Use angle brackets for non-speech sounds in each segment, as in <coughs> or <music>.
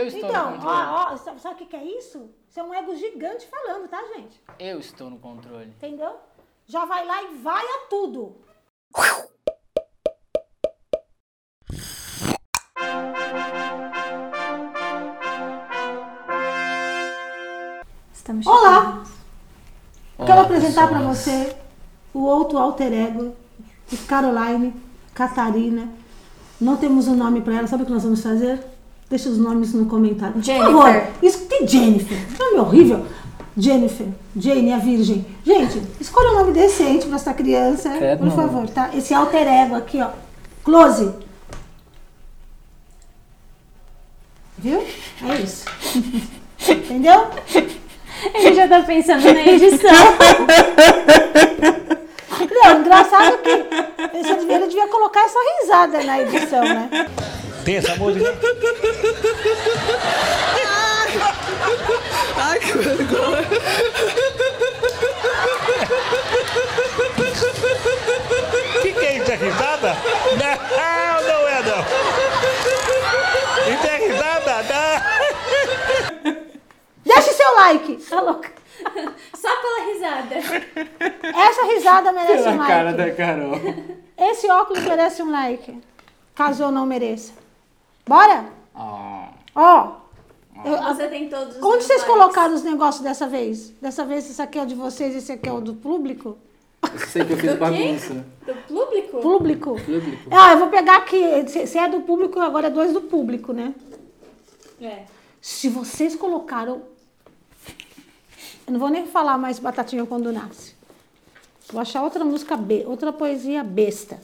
Eu estou então, no controle. ó, ó, sabe o que, que é isso? Isso é um ego gigante falando, tá, gente? Eu estou no controle. Entendeu? Já vai lá e vai a tudo. Estamos Olá! chegando. Quero Olá, apresentar para você o outro alter ego de Caroline, Catarina. Não temos um nome para ela, sabe o que nós vamos fazer? Deixa os nomes no comentário. Jennifer. Por favor, isso tem Jennifer. Nome horrível. Jennifer, Jane, a Virgem. Gente, escolha um nome decente para essa criança, Credo, por não. favor, tá? Esse alter ego aqui, ó. Close. Viu? É isso. <laughs> Entendeu? Ele já tá pensando na edição. Não, engraçado que ele devia, ele devia colocar essa risada na edição, né? Tem essa música? <laughs> Ai, que vergonha. O que, que é isso? É risada? Não, não é não. Isso é risada? Não. Deixe seu like. Tá louca? Só pela risada. Essa risada merece Pela um cara like. da Carol. Esse óculos merece um like. Caso eu não mereça. Bora? Ó. a- Você tem todos os onde vocês colocaram os negócios dessa vez? Dessa vez esse aqui é o de vocês, esse aqui é o do público? eu sei que eu fiz Do bagunça. Do público? Público. Público. Ah, eu vou pegar aqui. Se se é do público, agora é dois do público, né? É. Se vocês colocaram. Eu não vou nem falar mais Batatinha quando nasce. Vou achar outra música, be... outra poesia besta.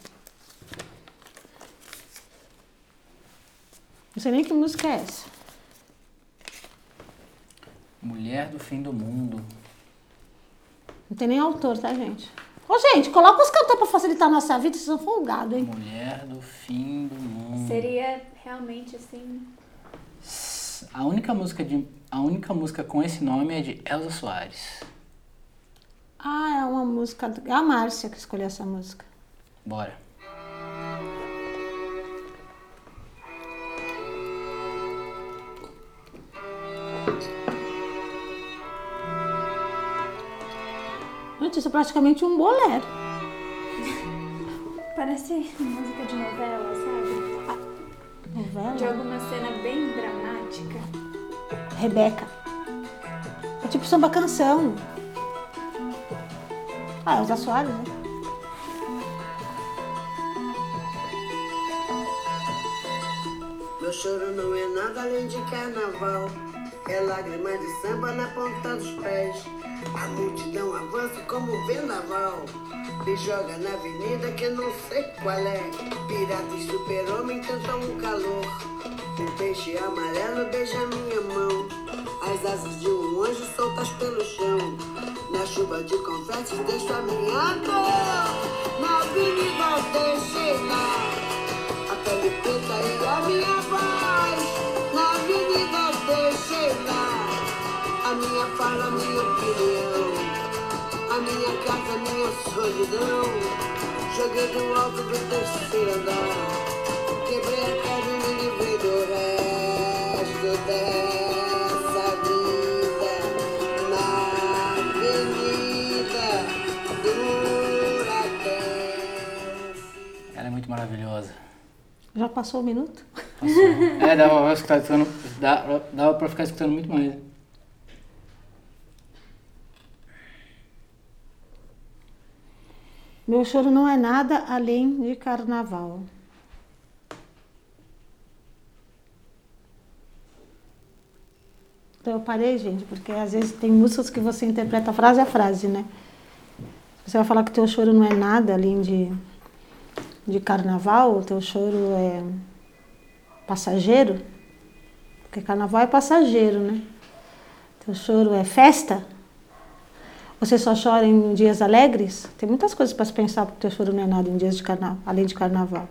Não sei nem que música é essa. Mulher do fim do mundo. Não tem nem autor, tá, gente? Ô, gente, coloca os cantores pra facilitar a nossa vida, vocês são folgados, hein? Mulher do fim do mundo. Seria realmente assim. A única música de a única música com esse nome é de Elza Soares. Ah, é uma música. do- É a Márcia que escolheu essa música. Bora. Isso é praticamente um bolero. Parece música de novela, sabe? De Novela. alguma cena bem dramática. Rebeca. É tipo samba canção. Ah, é Elza Soares, né? Meu choro não é nada além de carnaval. É lágrima de samba na ponta dos pés. A multidão avança como um vendaval. Me joga na avenida que não sei qual é. Pirata e super-homem tentam um calor. Um peixe amarelo beija minha mão. As asas de um anjo soltas pelo chão. Na chuva de confetes deixo a minha dor. Na avenida deixei lá. A pele preta e a minha minha fala, a minha opinião A minha casa, a minha solidão Joguei do alto do terceiro andar Quebrei a casa e me livrei do resto dessa vida Na avenida do Huracan Ela é muito maravilhosa. Já passou o minuto? Passou. <laughs> é, dava pra ficar escutando, dá- dava pra ficar escutando muito mais. Meu choro não é nada além de carnaval. Então eu parei, gente, porque às vezes tem músicas que você interpreta frase a frase, né? Você vai falar que teu choro não é nada além de, de carnaval, o teu choro é passageiro, porque carnaval é passageiro, né? Teu choro é festa, você só chora em dias alegres? Tem muitas coisas para se pensar, porque o choro não é nada em dias de carnaval, além de carnaval.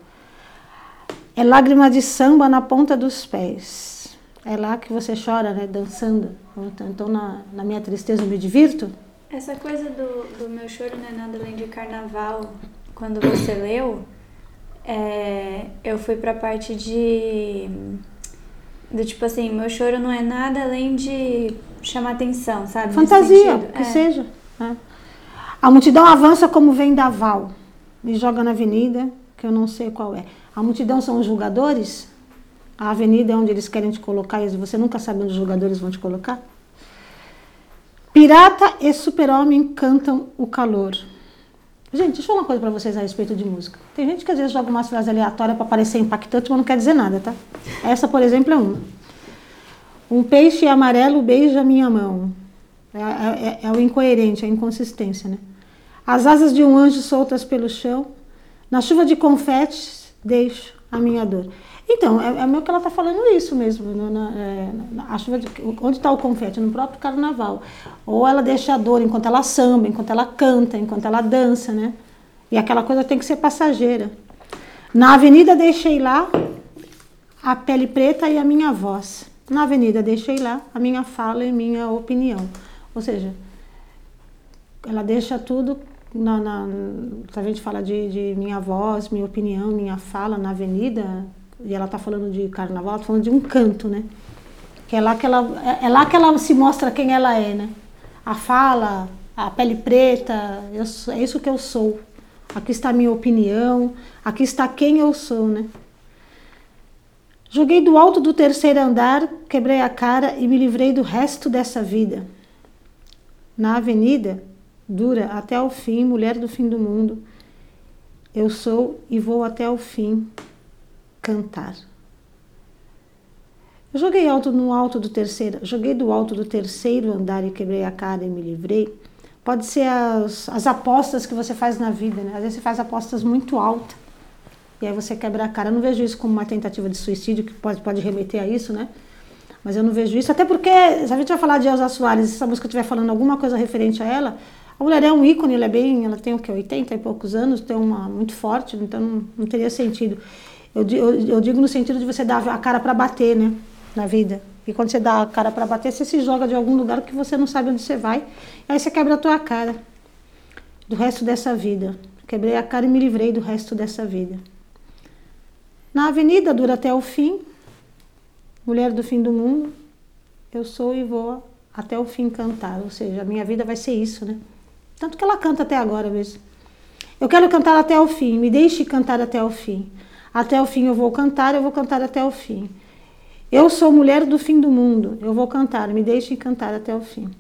É lágrima de samba na ponta dos pés. É lá que você chora, né? Dançando. Então, então, na, na minha tristeza, eu me divirto. Essa coisa do, do meu choro não é nada além de carnaval, quando você <coughs> leu, é, eu fui pra parte de Do tipo assim, meu choro não é nada além de chamar atenção, sabe? Fantasia, que É. seja. né? A multidão avança como vendaval, me joga na avenida, que eu não sei qual é. A multidão são os julgadores? A avenida é onde eles querem te colocar e você nunca sabe onde os julgadores vão te colocar? Pirata e super-homem cantam o calor. Gente, deixa eu falar uma coisa pra vocês a respeito de música. Tem gente que às vezes joga umas frases aleatórias pra parecer impactante, mas não quer dizer nada, tá? Essa, por exemplo, é uma. Um peixe amarelo beija minha mão. É, é- é o incoerente, é a inconsistência, né? As asas de um anjo soltas pelo chão. Na chuva de confetes, deixo a minha dor. Então, é, é meio que ela está falando isso mesmo. no- na- é, na- chuva de, onde está o confete? No próprio carnaval. Ou ela deixa a dor enquanto ela samba, enquanto ela canta, enquanto ela dança, né? E aquela coisa tem que ser passageira. Na avenida deixei lá a pele preta e a minha voz. Na avenida deixei lá a minha fala e minha opinião. Ou seja, ela deixa tudo na, na- se a gente fala de, de minha voz, minha opinião, minha fala na avenida, e ela está falando de carnaval, ela tá falando de um canto, né? Que é lá que ela, é, é lá que ela se mostra quem ela é, né? A fala, a pele preta, eu é isso que eu sou. Aqui está a minha opinião, aqui está quem eu sou, né? Joguei do alto do terceiro andar, quebrei a cara e me livrei do resto dessa vida. Na avenida, dura até o fim, mulher do fim do mundo. Eu sou e vou até o fim cantar. Eu joguei alto no alto do terceiro, joguei do alto do terceiro andar e quebrei a cara e me livrei. Pode ser as, as apostas que você faz na vida, né? Às vezes você faz apostas muito altas e aí você quebra a cara. Eu não vejo isso como uma tentativa de suicídio, que pode, pode remeter a isso, né? Mas eu não vejo isso, até porque, se a gente vai falar de Elza Soares, se essa música estiver falando alguma coisa referente a ela, a mulher é um ícone, ela é bem, ela tem o quê, 80 e poucos anos, tem uma muito forte, então não, não teria sentido. Eu, eu, eu digo no sentido de você dar a cara para bater, né, na vida. E quando você dá a cara para bater, você se joga de algum lugar que você não sabe onde você vai, aí você quebra a tua cara do resto dessa vida. Quebrei a cara e me livrei do resto dessa vida. Na avenida dura até o fim, mulher do fim do mundo, eu sou e vou até o fim cantar. Ou seja, a minha vida vai ser isso, né? Tanto que ela canta até agora mesmo. Eu quero cantar até o fim, me deixe cantar até o fim. Até o fim eu vou cantar, eu vou cantar até o fim. Eu sou mulher do fim do mundo, eu vou cantar, me deixe cantar até o fim.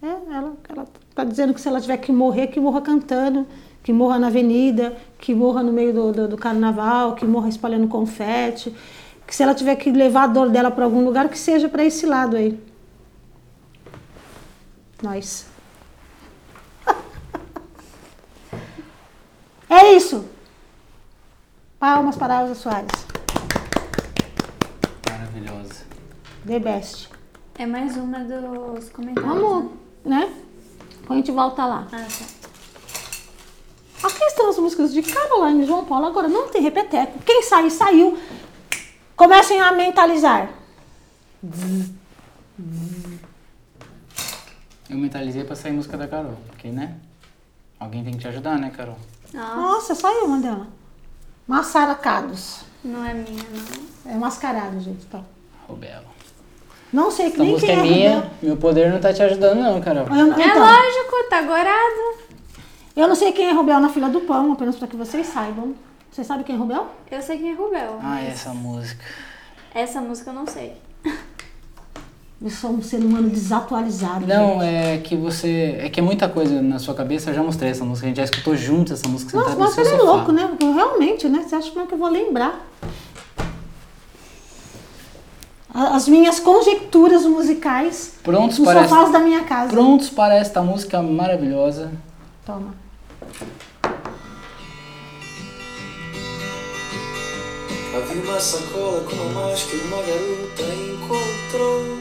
É, ela, ela tá dizendo que se ela tiver que morrer, que morra cantando, que morra na avenida, que morra no meio do, do, do carnaval, que morra espalhando confete, que se ela tiver que levar a dor dela para algum lugar, que seja para esse lado aí. Nós. <laughs> É isso. Palmas para Elza Soares. Maravilhosa. The best. É mais uma dos comentários. Vamos, né? A gente volta lá. né? Ah, tá. Aqui estão as músicas de Caroline e João Paulo. Agora não tem repeteco. Quem sair, saiu. Comecem a mentalizar. Eu mentalizei pra sair música da Carol, porque, né? Alguém tem que te ajudar, né, Carol? Nossa, Nossa, saiu uma dela. Massaracados. não é minha, não. É mascarado, gente. Tá. Rubel. Não sei Essa nem música quem é é minha, meu poder não tá te ajudando não, Carol. Eu, É então, lógico, tá gorado. Eu não sei quem é Rubel na fila do pão, apenas para que vocês saibam. Vocês sabem quem é Rubel? Eu sei quem é Rubel. Ah, mas essa música. Essa música eu não sei. Eu sou um ser humano desatualizado. Não, gente. é que você. É que é muita coisa na sua cabeça, eu já mostrei essa música, a gente já escutou junto essa música Nossa, mas ele é louco, né? Porque realmente, né? Você acha como é que eu vou lembrar? As minhas conjecturas musicais Prontos nos para, sofás esta... da minha casa. Prontos para esta música maravilhosa. Toma. Havia uma sacola com uma máscara uma garota encontrou.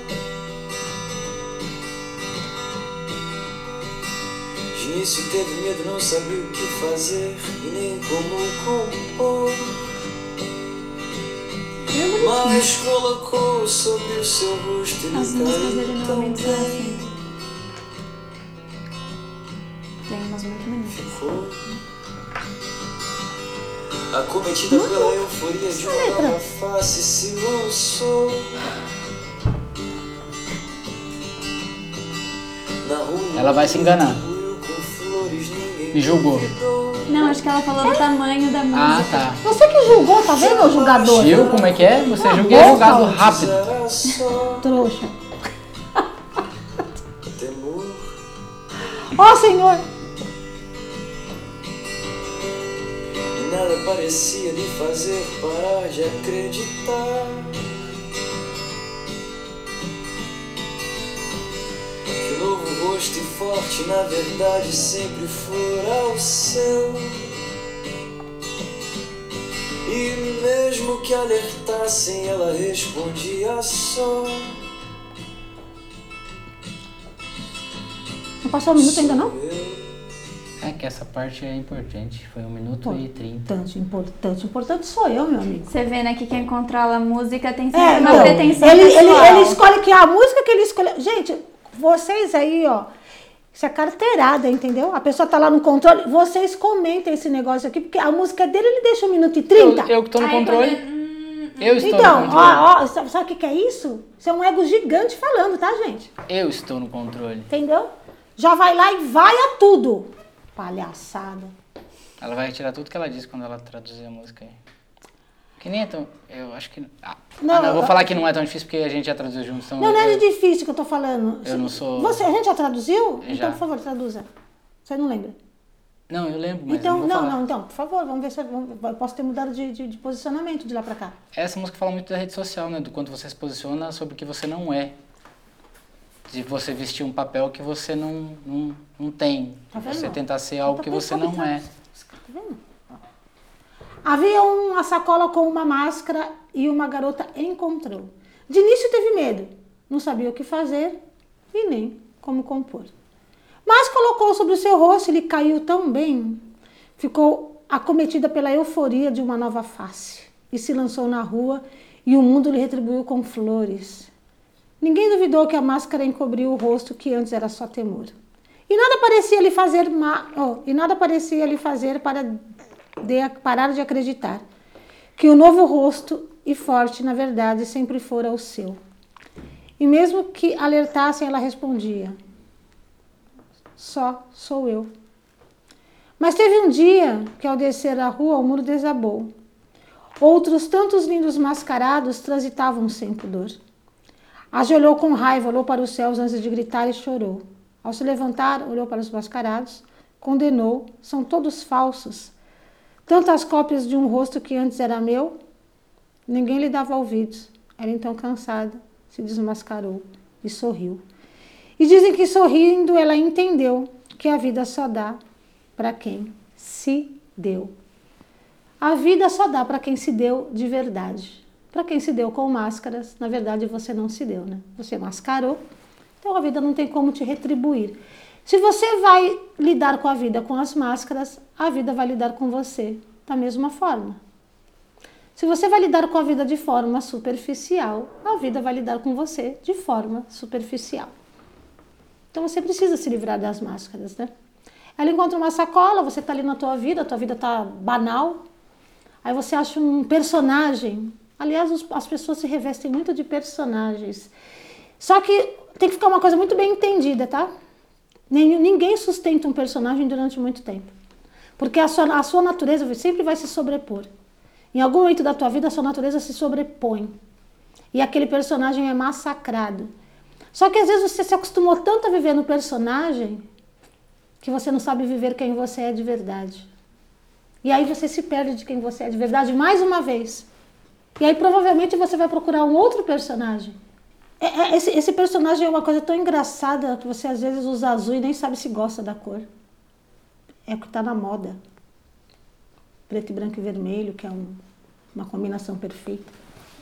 De início teve medo, não sabia o que fazer e nem como compor. Mas colocou sobre o seu rosto e As músicas caiu dele tão normalmente são assim. Tem umas muito bonitas. Acometida pela euforia de uma letra. nova face se lançou Na rua Ela vai se enganar. Me julgou. Não, acho que ela falou do tamanho da música. Ah, tá. Você que julgou, tá vendo, ô julgador? Viu como é que é? Você Ah, é boca, julgado rápido. Trouxa. Ó Senhor, parecia lhe fazer parar de acreditar. Que o novo rosto e forte na verdade sempre fora o seu. E mesmo que alertassem ela respondia só. Não passou um minuto ainda não? É que essa parte é importante. Foi um minuto e trinta. Importante, importante, importante sou eu, meu amigo. Você vê, né, que quem controla a música tem sempre É, uma então, pretensão ele, ele, ele escolhe que a música que ele escolhe. Gente, vocês aí, ó. Isso é carteirada, entendeu? A pessoa tá lá no controle. Vocês comentem esse negócio aqui, porque a música dele ele deixa um minuto e trinta. Eu, eu que tô no Aí, controle. quando- hum, Eu estou Então, no controle. ó, ó, sabe sabe o que, que é isso? Isso é um ego gigante falando, tá, gente? Eu estou no controle. Entendeu? Já vai lá e vai a tudo. Palhaçada. Ela vai retirar tudo que ela disse quando ela traduzir a música aí. Que nem é tão. Eu acho que. Ah, Não, ah, não, eu vou eu- falar que não é tão difícil porque a gente já traduziu juntos. Então Não, não é difícil que eu tô falando. Eu não sou- Você, a gente já traduziu? Já. Então, por favor, traduza. Você não lembra? Não, eu lembro, mas então, não, não, não, então, por favor, vamos ver se eu, posso ter mudado de, de- de posicionamento de lá pra cá. Essa música fala muito da rede social, né? Do quanto você se posiciona sobre o que você não é. De você vestir um papel que você não, não, não tem. Tá você tentar ser algo Tá que você não é. Tá vendo? Havia uma sacola com uma máscara e uma garota encontrou. De início teve medo, não sabia o que fazer e nem como compor. Mas colocou sobre o seu rosto e lhe caiu tão bem, ficou acometida pela euforia de uma nova face e se lançou na rua e o mundo lhe retribuiu com flores. Ninguém duvidou que a máscara encobriu o rosto que antes era só temor. E nada parecia lhe fazer ma oh, e nada parecia lhe fazer para de parar de acreditar que o novo rosto e forte, na verdade, sempre fora o seu. E mesmo que alertassem, ela respondia: Só sou eu. Mas teve um dia que, ao descer a rua, o muro desabou. Outros tantos lindos mascarados transitavam sem pudor. Ajoelhou com raiva, olhou para os céus antes de gritar e chorou. Ao se levantar, olhou para os mascarados, condenou: são todos falsos. Tantas cópias de um rosto que antes era meu, ninguém lhe dava ouvidos. Ela então cansada, se desmascarou e sorriu. E dizem que sorrindo ela entendeu que a vida só dá para quem se deu. A vida só dá para quem se deu de verdade. Para quem se deu com máscaras, na verdade você não se deu, né? Você mascarou, então a vida não tem como te retribuir. Se você vai lidar com a vida com as máscaras, a vida vai lidar com você da mesma forma. Se você vai lidar com a vida de forma superficial, a vida vai lidar com você de forma superficial. Então você precisa se livrar das máscaras, né? Ela encontra uma sacola, você está ali na tua vida, a tua vida está banal. Aí você acha um personagem. Aliás, os- as pessoas se revestem muito de personagens. Só que tem que ficar uma coisa muito bem entendida, tá? Ninguém sustenta um personagem durante muito tempo. Porque a sua, a sua natureza sempre vai se sobrepor. Em algum momento da tua vida, a sua natureza se sobrepõe. E aquele personagem é massacrado. Só que às vezes você se acostumou tanto a viver no personagem que você não sabe viver quem você é de verdade. E aí você se perde de quem você é de verdade mais uma vez. E aí provavelmente você vai procurar um outro personagem. É- é- esse, esse personagem é uma coisa tão engraçada que você às vezes usa azul e nem sabe se gosta da cor. É o que está na moda. Preto, e branco e vermelho, que é um- uma combinação perfeita.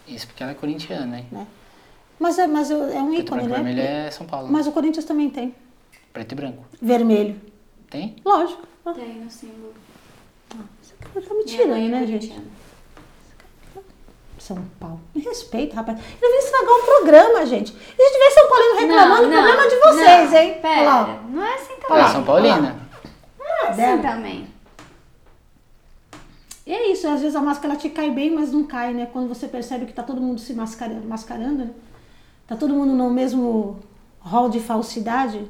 Isso porque ela é corintiana, hein? Né? Mas, é, mas é um Preto, ícone, branco e né? vermelho é São Paulo. Mas o Corinthians também tem. Preto e branco. Vermelho. Tem? Lógico. Tem no símbolo. Você tá me tirando, é né, gente? São Paulo. Me respeita, rapaz. Eu devia estragar um programa, gente. E se tiver São Paulino reclamando, o problema é de vocês, não, hein? Pera, Olha lá, não é assim também. é São Paulina. Não é assim Dela. também. E é isso, às vezes a máscara ela te cai bem, mas não cai, né? Quando você percebe que tá todo mundo se mascarando, mascarando né? Tá todo mundo no mesmo hall de falsidade.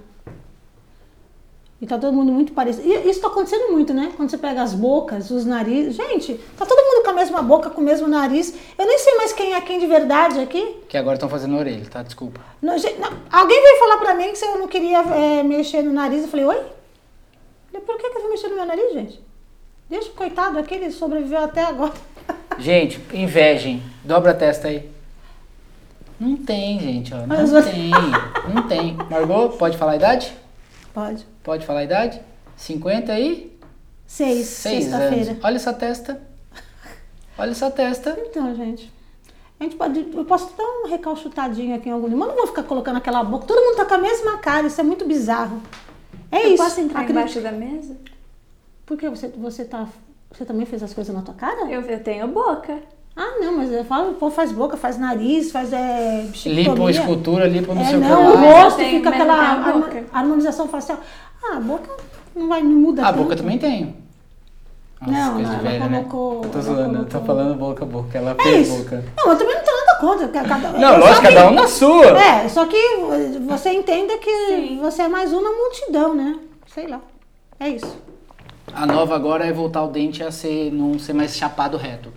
E tá todo mundo muito parecido. E isso tá acontecendo muito, né? Quando você pega as bocas, os narizes. Gente, tá todo mundo com a mesma boca, com o mesmo nariz. Eu nem sei mais quem é quem de verdade aqui. Que agora estão fazendo orelha, tá? Desculpa. Não, gente, não. Alguém veio falar pra mim que se eu não queria é, mexer no nariz. Eu falei, oi? Eu falei, por que, que eu vou mexer no meu nariz, gente? Deixa o coitado aqui, ele sobreviveu até agora. <laughs> Gente, invejem. Dobra a testa aí. Não tem, gente, ó. Não Mas você- tem. Não tem. Margot, pode falar a idade? Pode. Pode falar a idade? 50 aí? Seis, Seis sexta-feira. anos. Olha essa testa. Olha essa testa. Então, gente. A gente pode, eu posso dar um recalchutadinho aqui em algum. Mas não vou ficar colocando aquela boca. Todo mundo tá com a mesma cara, isso é muito bizarro. É Eu isso. posso entrar Acredito- embaixo da mesa? Por que você, você tá. Você também fez as coisas na tua cara? Eu, eu tenho boca. Ah, não, mas eu falo, o povo faz boca, faz nariz, faz é, Lipo bichectomia. escultura, lipo não É, sei o que não, o lá. rosto Tem, fica aquela a harmonização facial. Ah, a boca não vai, não muda A tanto. boca também tem. Nossa, Não, não, ela velha, né? colocou- Eu tô ela zoando, eu tô colocou- falando boca a boca. Ela É fez boca. Não, eu também não tenho nada contra. que Cada, Não, lógico, só cada que- um na sua. É, só que você entenda que você é mais um na multidão, né? Sei lá. É isso. A nova agora é voltar o dente a ser, não ser mais chapado reto.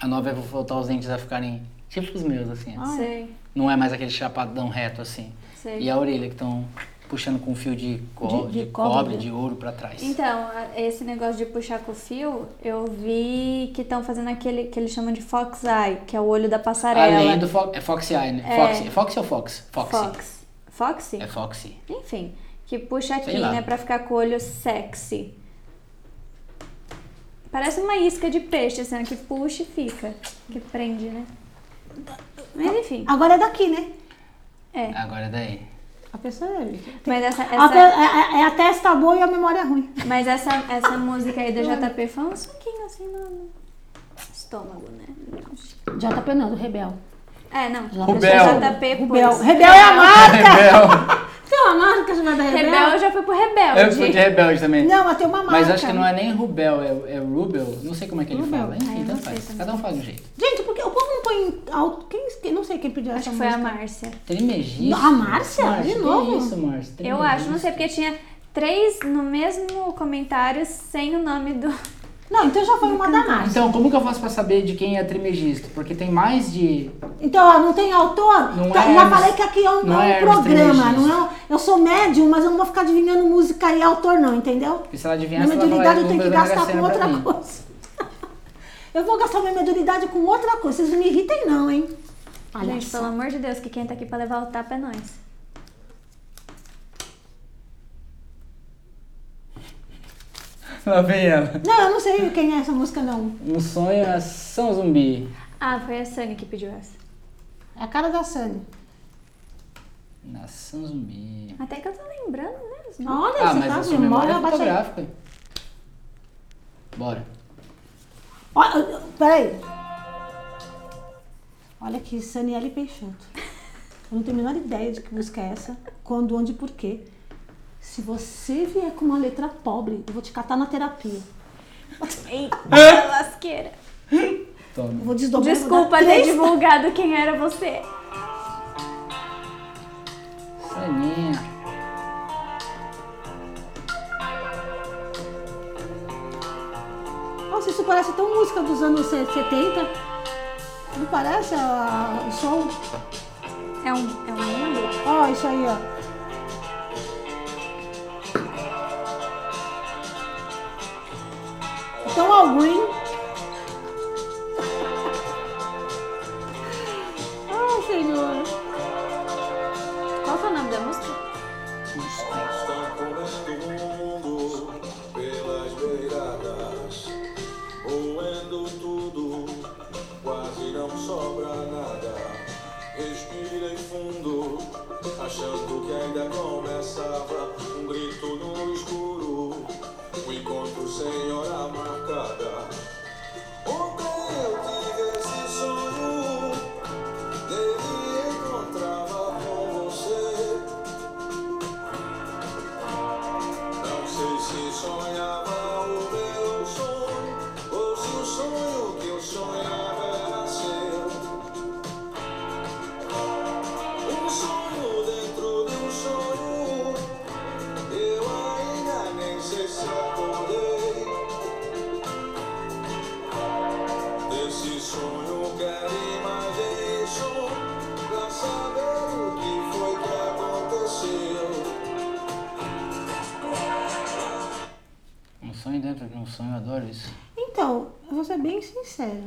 A nova é voltar os dentes a ficarem tipo os meus, assim. ó. Sei, Não é mais aquele chapadão reto, assim. sei. E a orelha que estão puxando com fio de, co De- de, de cobre. cobre, de ouro pra trás. Então, esse negócio de puxar com o fio, eu vi que estão fazendo aquele que eles chamam de fox eye, que é o olho da passarela. Além do fo é Foxy Eye, né? É. Foxy. É Foxy ou Fox? Foxy. Fox. Foxy? É Foxy. Enfim, que puxa aqui, né, pra ficar com o olho sexy. Parece uma isca de peixe, assim, que puxa e fica. Que prende, né? Mas enfim, Agora é daqui, né? é. Agora é daí. A pessoa é. Mas essa, A, essa, pe- é, é a testa boa e a memória ruim. mas essa, essa música aí do JP foi um suquinho assim no, estômago, né? JP não, do Rebel. É, não. Rubel. JP Rebel. pôs. Rebel é a marca! Rebel. Uma marca chamada Rebel? Rebel eu já fui pro Rebelde. Eu fui de rebelde também. Não, mas tem uma marca. Mas acho que não é nem Rubel, é, é Rubel. Não sei como é que ele Rubel. fala. Ah, Enfim, tanto faz. também. Cada um faz de um jeito. Gente, porque o povo não põe alto. Quem, não sei quem pediu Acho essa que foi a música. Márcia. Trimegisto. A Márcia? De que novo? isso, Márcia? Eu acho, não sei, porque tinha três no mesmo comentário sem o nome do. Não, então já foi uma da Márcia. Então, como que eu faço pra saber de quem é trimegisto? Porque tem mais de... Então, ó, não tem autor? Não Tá, é já falei que aqui é um, não é um é programa. Não é, eu sou médium, mas eu não vou ficar adivinhando música e autor, não, entendeu? Porque se ela adivinhar, Minha mediunidade eu tenho que gastar com outra coisa. Eu vou gastar minha mediunidade com outra coisa. Vocês não me irritem, não, hein? Olha Gente, só. pelo amor de Deus, que quem tá aqui pra levar o tapa é nós. <laughs> Lá vem ela. Não, eu não sei quem é essa música, não. Um sonho é São Zumbi. Ah, foi a Sunny que pediu essa. É a cara da Sunny. Nação Zumbi. Até que eu tô lembrando, né? Olha, Ah, você tá com sua memória é bate aí. fotográfica. Bora. Olha, peraí. Olha aqui, Saniele Peixoto. Eu não tenho a menor ideia de que música é essa, quando, onde e por quê. Se você vier com uma letra pobre, eu vou te catar na terapia. Eita, lasqueira. Toma. Eu vou desdobrar. Desculpa ter divulgado quem era você. Saninha. Nossa, isso parece tão música dos anos 70. Não parece a- o som? É um, é um mundo? Ó, isso aí, ó. Então, eu vou ser bem sincera.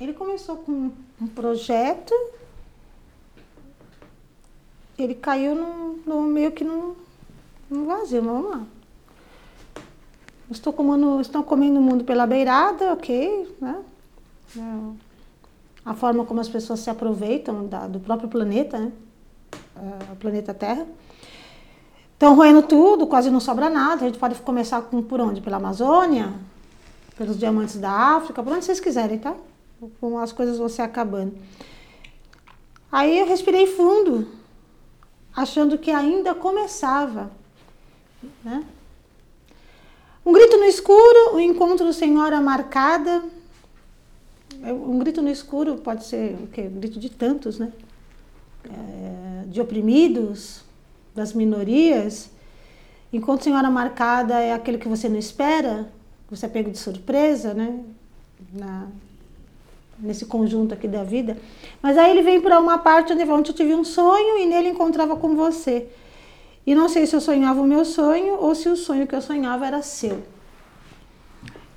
Ele começou com um projeto, ele caiu num, num- meio que num, num vazio, mas vamos lá. Estou comendo, estão comendo o mundo pela beirada, ok, né? É, A forma como as pessoas se aproveitam da- do próprio planeta, né? É, o planeta Terra. Estão roendo tudo, quase não sobra nada. A gente pode começar com, por onde? Pela Amazônia, pelos diamantes da África, por onde vocês quiserem, tá? Como as coisas vão se acabando. Aí eu respirei fundo, achando que ainda começava. Né? Um grito no escuro, o encontro sem hora marcada. Um grito no escuro pode ser o quê? Um grito de tantos, né? É, de oprimidos, das minorias. Enquanto Senhora Marcada é aquele que você não espera, você é pego de surpresa, né? Na, nesse conjunto aqui da vida. Mas aí ele vem para uma parte onde, eu tive um sonho e nele encontrava com você. E não sei se eu sonhava o meu sonho ou se o sonho que eu sonhava era seu.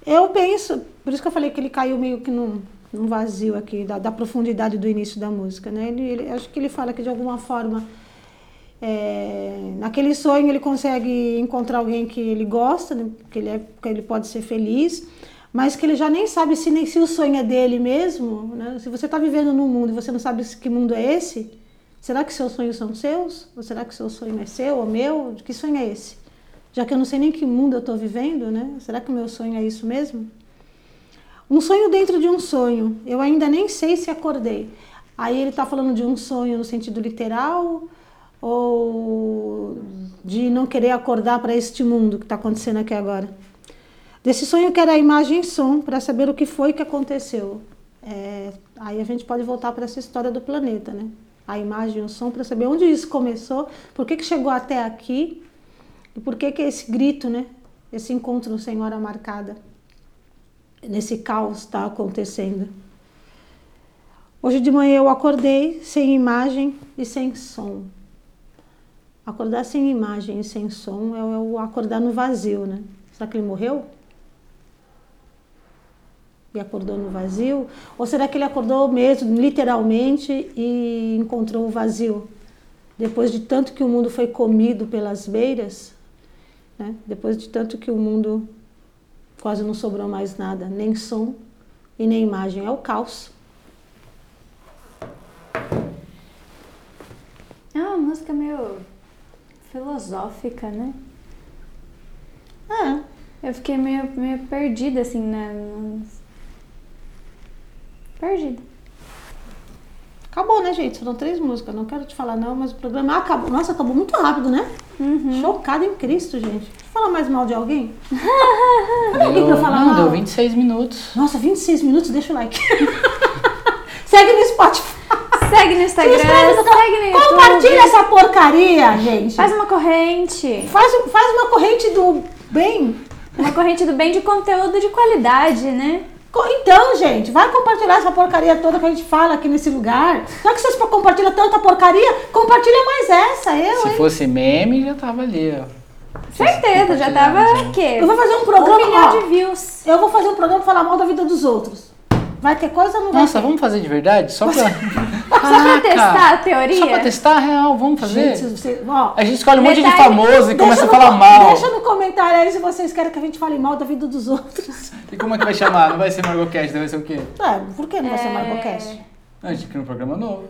Eu penso, por isso que eu falei que ele caiu meio que num, num vazio aqui, da, da profundidade do início da música, né? Ele, ele- acho que ele fala que de alguma forma é, naquele sonho ele consegue encontrar alguém que ele gosta, né, que, ele é, que ele pode ser feliz, mas que ele já nem sabe se, nem se o sonho é dele mesmo. Né? Se você está vivendo num mundo e você não sabe que mundo é esse, será que seus sonhos são seus? Ou será que seu sonho é seu ou meu? Que sonho é esse? Já que eu não sei nem que mundo eu estou vivendo, né? será que o meu sonho é isso mesmo? Um sonho dentro de um sonho. Eu ainda nem sei se acordei. Aí ele está falando de um sonho no sentido literal ou de não querer acordar para este mundo que está acontecendo aqui agora. Desse sonho que era imagem e som para saber o que foi que aconteceu. É, aí a gente pode voltar para essa história do planeta, né? A imagem e o som para saber onde isso começou, por que, que chegou até aqui e por que, que esse grito, né? Esse encontro sem hora marcada nesse caos está acontecendo. Hoje de manhã eu acordei sem imagem e sem som. Acordar sem imagem e sem som é o acordar no vazio, né? Será que ele morreu? E acordou no vazio? Ou será que ele acordou mesmo, literalmente, e encontrou o vazio? Depois de tanto que o mundo foi comido pelas beiras, né? depois de tanto que o mundo quase não sobrou mais nada, nem som e nem imagem, é o caos. É uma música meio filosófica, né? É, Eu fiquei meio, meio perdida, assim, né? Perdida. acabou, né, gente? Foram três músicas, não quero te falar não, mas o programa acabou. Nossa, acabou muito rápido, né? Chocada em Cristo, gente. Deixa eu falar mais mal de alguém? alguém <laughs> pra falar não, mal? deu 26 minutos. Nossa, 26 minutos, deixa o like. <laughs> Segue no Spotify. Segue no Instagram, inscreve no canal. segue no YouTube. Compartilha essa porcaria, gente. Faz uma corrente. Faz, faz uma corrente do bem. Uma corrente do bem de conteúdo de qualidade, né? Então, gente, vai compartilhar essa porcaria toda que a gente fala aqui nesse lugar. Já que vocês compartilham tanta porcaria, compartilha mais essa, eu, Se hein? fosse meme, já tava ali, ó. Certeza, já tava o quê? Eu vou fazer um Um programa, milhão ó, de views. eu vou fazer um programa pra falar mal da vida dos outros. Vai ter coisa ou não vai Nossa, ter? vamos fazer de verdade? Só pra. <laughs> Só pra testar a teoria? Só pra testar real, vamos fazer? Gente, você, ó, A gente escolhe um monte de famoso e começa a no falar co- mal. Deixa no comentário aí se vocês querem que a gente fale mal da vida dos outros. <laughs> E como é que vai chamar? Não vai ser Margocast, vai ser o quê? É, por que não vai ser É. Margocast? A gente cria um programa novo.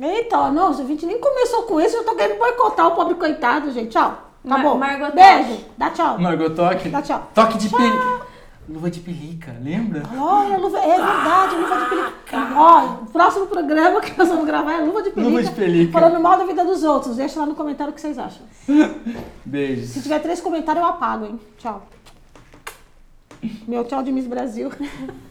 Eita, ó, não, a gente nem começou com isso, eu tô querendo boicotar o pobre coitado, gente. Tchau. Tá Mar- bom. Margot Beijo. Dá tchau. Margot Toque. Dá tchau. Toque de pelica. Luva de pelica, lembra? Olha, luva, é verdade, luva de pelica. Ó, o próximo programa que nós vamos gravar é luva de pelica. Luva de pelica. Falando mal da vida dos outros. Deixa lá no comentário o que vocês acham. <laughs> Beijos. Se tiver três comentários, eu apago, hein? Tchau. Meu tchau de Miss Brasil. <laughs>